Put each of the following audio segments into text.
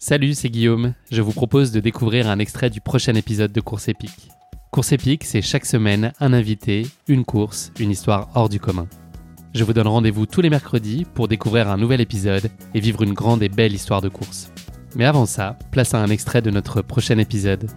Salut, c'est Guillaume. Je vous propose de découvrir un extrait du prochain épisode de Course épique. Course épique, c'est chaque semaine un invité, une course, une histoire hors du commun. Je vous donne rendez-vous tous les mercredis pour découvrir un nouvel épisode et vivre une grande et belle histoire de course. Mais avant ça, place à un extrait de notre prochain épisode.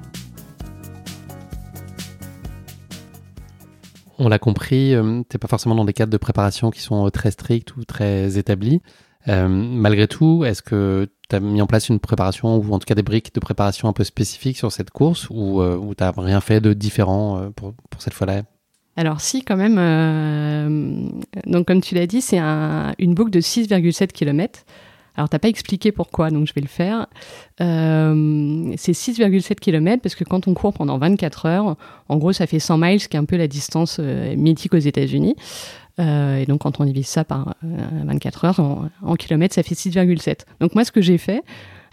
On l'a compris, euh, t'es pas forcément dans des cadres de préparation qui sont euh, très stricts ou très établis. Euh, malgré tout, est-ce que tu as mis en place une préparation ou en tout cas des briques de préparation un peu spécifiques sur cette course ou, euh, tu n'as rien fait de différent euh, pour, pour cette fois-là? Alors si, quand même. euh, donc comme tu l'as dit, c'est un- une boucle de 6,7 km. Alors t'as pas expliqué pourquoi, donc je vais le faire. Euh, c'est 6,7 km parce que quand on court pendant 24 heures, en gros ça fait 100 miles, qui est un peu la distance euh, mythique aux États-Unis. Euh, et donc quand on divise ça par euh, 24 heures en, kilomètres, ça fait 6,7. Donc moi ce que j'ai fait,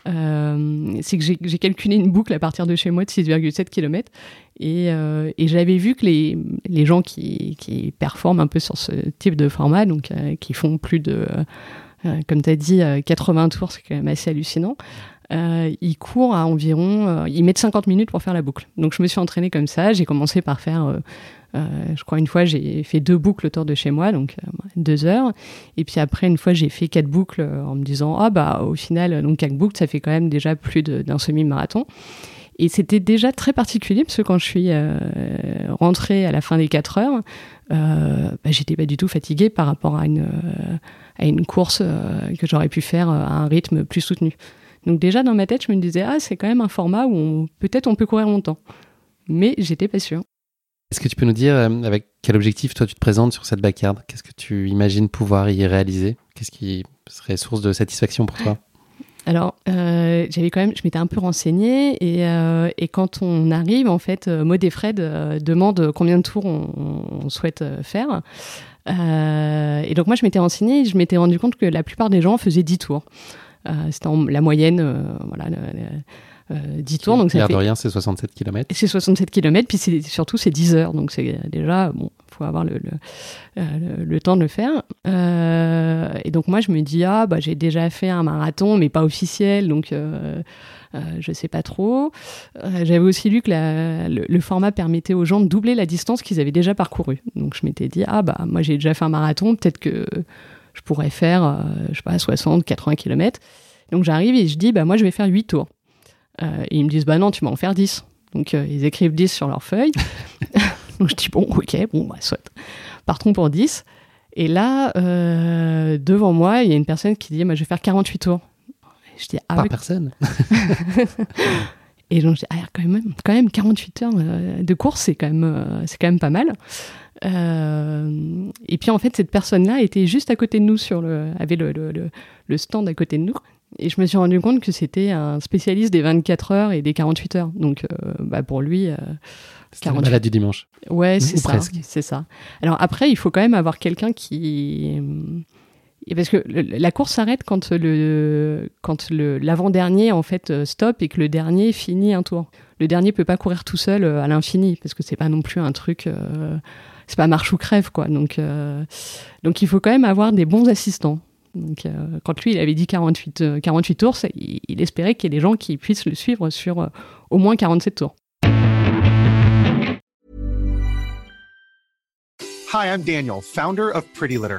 euh, c'est que j'ai calculé une boucle à partir de chez moi de 6,7 km. Et, euh, j'avais vu que les, les gens qui, qui performent un peu sur ce type de format, donc euh, qui font plus de, euh, comme tu as dit, euh, 80 tours, c'est quand même assez hallucinant, euh, ils courent à environ, euh, ils mettent 50 minutes pour faire la boucle. Donc je me suis entraînée comme ça, j'ai commencé par faire, euh, euh, je crois une fois j'ai fait deux boucles autour de chez moi, donc euh, deux heures. Et puis après, une fois, j'ai fait quatre boucles en me disant, ah bah au final, donc quatre boucles, ça fait quand même déjà plus d'un semi-marathon. Et c'était déjà très particulier parce que quand je suis rentrée à la fin des 4 heures, bah, j'étais pas du tout fatiguée par rapport à une, course que j'aurais pu faire à un rythme plus soutenu. Donc déjà dans ma tête, je me disais ah c'est quand même un format où on- peut-être on peut courir longtemps, mais j'étais pas sûre. Est-ce que tu peux nous dire euh, avec quel objectif toi tu te présentes sur cette backyard? Qu'est-ce que tu imagines pouvoir y réaliser? Qu'est-ce qui serait source de satisfaction pour toi? Alors, euh, j'avais quand même, je m'étais un peu renseignée et, euh, et quand on arrive, en fait, Maud et Fred euh, demandent combien de tours on, on souhaite faire. Et donc moi, je m'étais renseignée et je m'étais rendu compte que la plupart des gens faisaient 10 tours. Euh, C'était en- la moyenne, euh, voilà, le- le- euh, 10 tours. Donc ça fait de rien, c'est 67 km. c'est 67 km, puis surtout c'est 10 heures, donc c'est déjà, bon, faut avoir le, le, le- le temps de le faire. Euh, et donc moi je me dis, ah bah j'ai déjà fait un marathon, mais pas officiel, donc euh, je sais pas trop. J'avais aussi lu que la- le format permettait aux gens de doubler la distance qu'ils avaient déjà parcourue. Donc je m'étais dit, ah bah moi j'ai déjà fait un marathon, peut-être que je pourrais faire, euh, je sais pas, 60, 80 km. Donc j'arrive et je dis, bah moi je vais faire 8 tours. Euh, et ils me disent, bah non, tu vas en faire 10. Donc euh, ils écrivent 10 sur leur feuille. Donc je dis, bon, ok, bon, bah, soit. Partons pour 10. Et là, euh, devant moi, il y a une personne qui dit, moi je vais faire 48 tours. Et je dis, ah Par oui. personne Et donc je dis, ah, quand, même, quand même 48 heures de course, c'est quand, même, c'est quand même pas mal. Euh, et puis en fait, cette personne-là était juste à côté de nous, sur le, avait le, le, le- le stand à côté de nous. Et je me suis rendu compte que c'était un spécialiste des 24 heures et des 48 heures. Donc euh, bah, pour lui, euh, C'était le 48. malade du dimanche. Ouais, c'est ça. C'est ça. Alors après, il faut quand même avoir quelqu'un qui. et Parce que le- la course s'arrête quand le quand le l'avant-dernier en fait euh, stop et que le dernier finit un tour. Le dernier peut pas courir tout seul à l'infini parce que c'est pas non plus un truc. euh, c'est pas marche ou crève quoi. Donc euh, donc il faut quand même avoir des bons assistants. Donc euh, quand lui il avait dit 48 euh, 48 tours, il espérait qu'il y ait des gens qui puissent le suivre sur euh, au moins 47 tours. Hi, I'm Daniel, founder of Pretty Litter.